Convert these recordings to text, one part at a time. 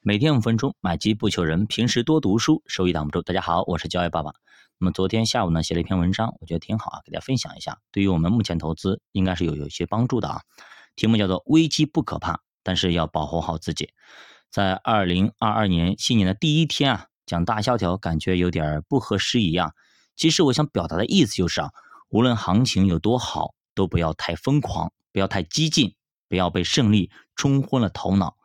每天五分钟，买基不求人。平时多读书，收益挡不住。大家好，我是教育爸爸。那么昨天下午呢，写了一篇文章，我觉得挺好啊，给大家分享一下，对于我们目前投资应该是有有些帮助的啊。题目叫做“危机不可怕，但是要保护好自己”。在二零二二年新年的第一天啊，讲大萧条感觉有点不合时宜啊。其实我想表达的意思就是啊，无论行情有多好，都不要太疯狂，不要太激进，不要被胜利冲昏了头脑。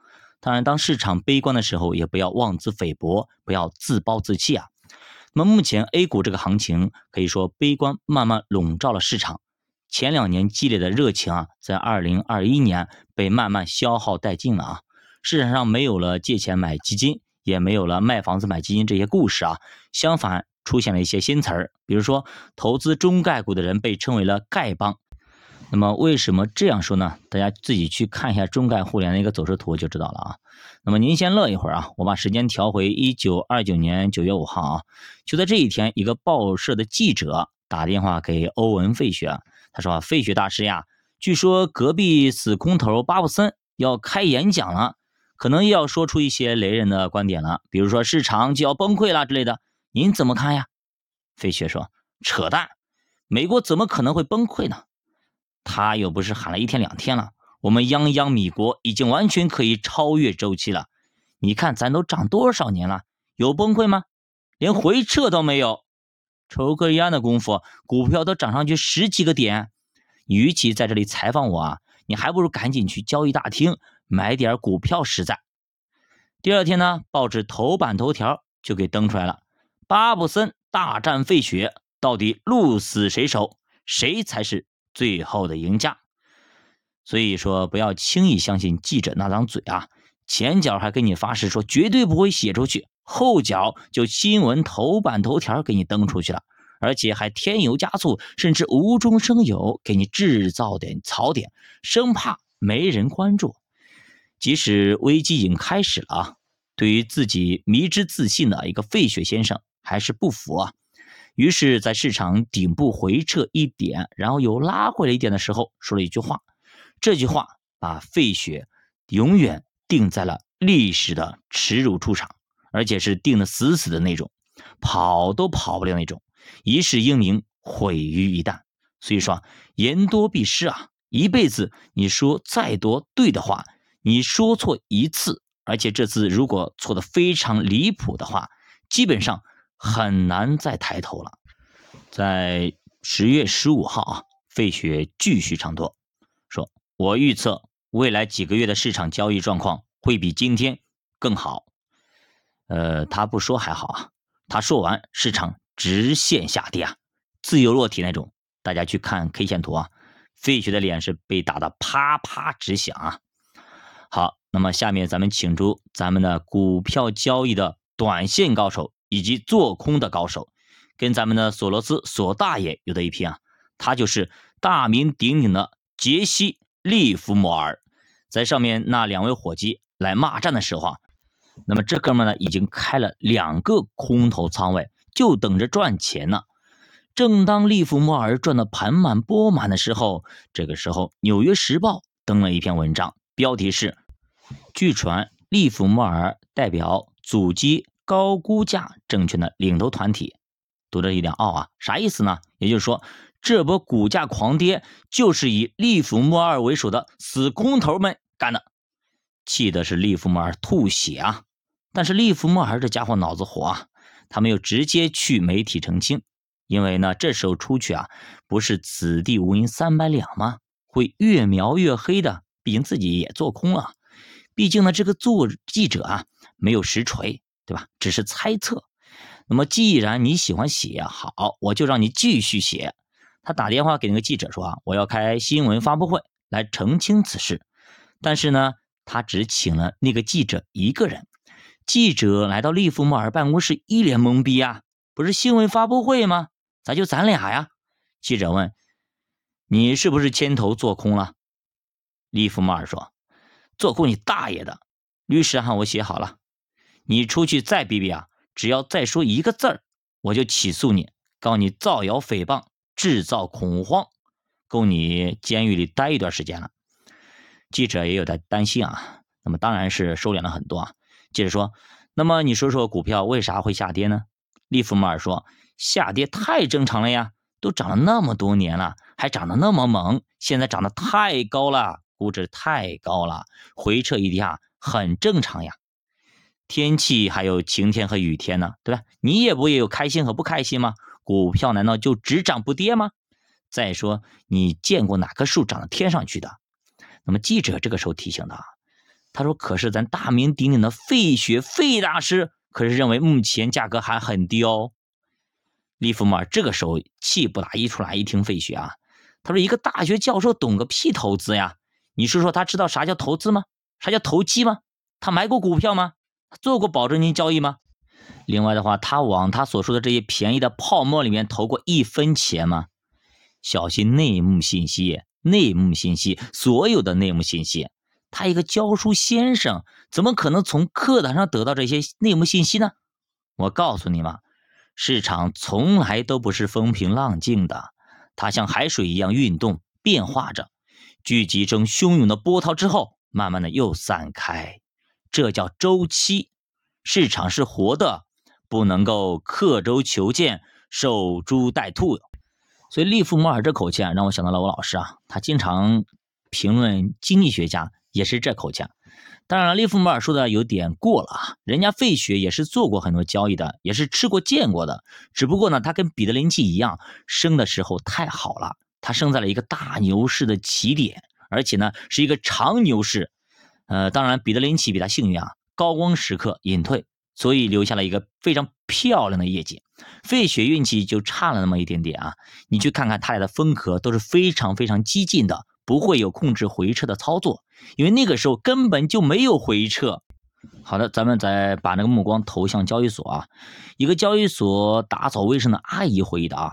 当然，当市场悲观的时候，也不要妄自菲薄，不要自暴自弃啊。那么目前 A 股这个行情可以说悲观慢慢笼罩了市场，前两年激烈的热情啊，在二零二一年被慢慢消耗殆尽了啊。市场上没有了借钱买基金，也没有了卖房子买基金这些故事啊，相反出现了一些新词儿，比如说投资中概股的人被称为了丐帮。那么为什么这样说呢？大家自己去看一下中概互联的一个走势图就知道了啊。那么您先乐一会儿啊，我把时间调回一九二九年九月五号啊。就在这一天，一个报社的记者打电话给欧文·费雪，他说：“费雪大师呀，据说隔壁死空头巴布森要开演讲了，可能又要说出一些雷人的观点了，比如说市场就要崩溃了之类的。您怎么看呀？”费雪说：“扯淡，美国怎么可能会崩溃呢？”他又不是喊了一天两天了，我们泱泱米国已经完全可以超越周期了。你看，咱都涨多少年了，有崩溃吗？连回撤都没有，抽根烟的功夫，股票都涨上去十几个点。与其在这里采访我啊，你还不如赶紧去交易大厅买点股票实在。第二天呢，报纸头版头条就给登出来了：巴布森大战费雪，到底鹿死谁手？谁才是？最后的赢家，所以说不要轻易相信记者那张嘴啊！前脚还给你发誓说绝对不会写出去，后脚就新闻头版头条给你登出去了，而且还添油加醋，甚至无中生有给你制造点槽点，生怕没人关注。即使危机已经开始了啊，对于自己迷之自信的一个费雪先生还是不服啊！于是，在市场顶部回撤一点，然后又拉回来一点的时候，说了一句话。这句话把费雪永远定在了历史的耻辱出场，而且是定的死死的那种，跑都跑不了那种，一世英名毁于一旦。所以说，言多必失啊！一辈子你说再多对的话，你说错一次，而且这次如果错的非常离谱的话，基本上。很难再抬头了。在十月十五号啊，费雪继续唱多，说：“我预测未来几个月的市场交易状况会比今天更好。”呃，他不说还好啊，他说完，市场直线下跌啊，自由落体那种。大家去看 K 线图啊，费雪的脸是被打的啪啪直响啊。好，那么下面咱们请出咱们的股票交易的短线高手。以及做空的高手，跟咱们的索罗斯索大爷有的一拼啊！他就是大名鼎鼎的杰西利弗莫尔。在上面那两位伙计来骂战的时候啊，那么这哥们呢已经开了两个空头仓位，就等着赚钱呢。正当利弗莫尔赚得盆满钵满的时候，这个时候《纽约时报》登了一篇文章，标题是：据传利弗莫尔代表阻击。高估价证券的领头团体，读着有点傲啊，啥意思呢？也就是说，这波股价狂跌就是以利弗莫尔为首的死空头们干的，气的是利弗莫尔吐血啊！但是利弗莫尔这家伙脑子活啊，他没有直接去媒体澄清，因为呢，这时候出去啊，不是此地无银三百两吗？会越描越黑的，毕竟自己也做空了，毕竟呢，这个做记者啊，没有实锤。对吧？只是猜测。那么，既然你喜欢写，好，我就让你继续写。他打电话给那个记者说：“啊，我要开新闻发布会来澄清此事。”但是呢，他只请了那个记者一个人。记者来到利弗莫尔办公室，一脸懵逼啊！不是新闻发布会吗？咋就咱俩呀？记者问：“你是不是牵头做空了？”利弗莫尔说：“做空你大爷的！律师函我写好了。”你出去再逼逼啊！只要再说一个字儿，我就起诉你，告你造谣诽谤、制造恐慌，够你监狱里待一段时间了。记者也有点担心啊，那么当然是收敛了很多啊。接着说，那么你说说股票为啥会下跌呢？利弗莫尔说，下跌太正常了呀，都涨了那么多年了，还涨得那么猛，现在涨得太高了，估值太高了，回撤一下，很正常呀。天气还有晴天和雨天呢，对吧？你也不也有开心和不开心吗？股票难道就只涨不跌吗？再说，你见过哪棵树长到天上去的？那么记者这个时候提醒他，他说：“可是咱大名鼎鼎的费雪费大师，可是认为目前价格还很低哦。”利弗莫尔这个时候气不打一处来，一听费雪啊，他说：“一个大学教授懂个屁投资呀？你说说他知道啥叫投资吗？啥叫投机吗？他买过股票吗？做过保证金交易吗？另外的话，他往他所说的这些便宜的泡沫里面投过一分钱吗？小心内幕信息。”内幕信息，所有的内幕信息，他一个教书先生，怎么可能从课堂上得到这些内幕信息呢？我告诉你们，市场从来都不是风平浪静的，它像海水一样运动变化着，聚集成汹涌的波涛之后，慢慢的又散开，这叫周期。市场是活的，不能够刻舟求剑，守株待兔。所以利弗莫尔这口气啊，让我想到了我老师啊，他经常评论经济学家也是这口气。当然了，利弗莫尔说的有点过了啊，人家费雪也是做过很多交易的，也是吃过见过的。只不过呢，他跟彼得林奇一样，生的时候太好了，他生在了一个大牛市的起点，而且呢是一个长牛市。呃，当然彼得林奇比他幸运啊，高光时刻隐退。所以留下了一个非常漂亮的业绩，费雪运气就差了那么一点点啊！你去看看他俩的风格都是非常非常激进的，不会有控制回撤的操作，因为那个时候根本就没有回撤。好的，咱们再把那个目光投向交易所啊，一个交易所打扫卫生的阿姨回忆的啊，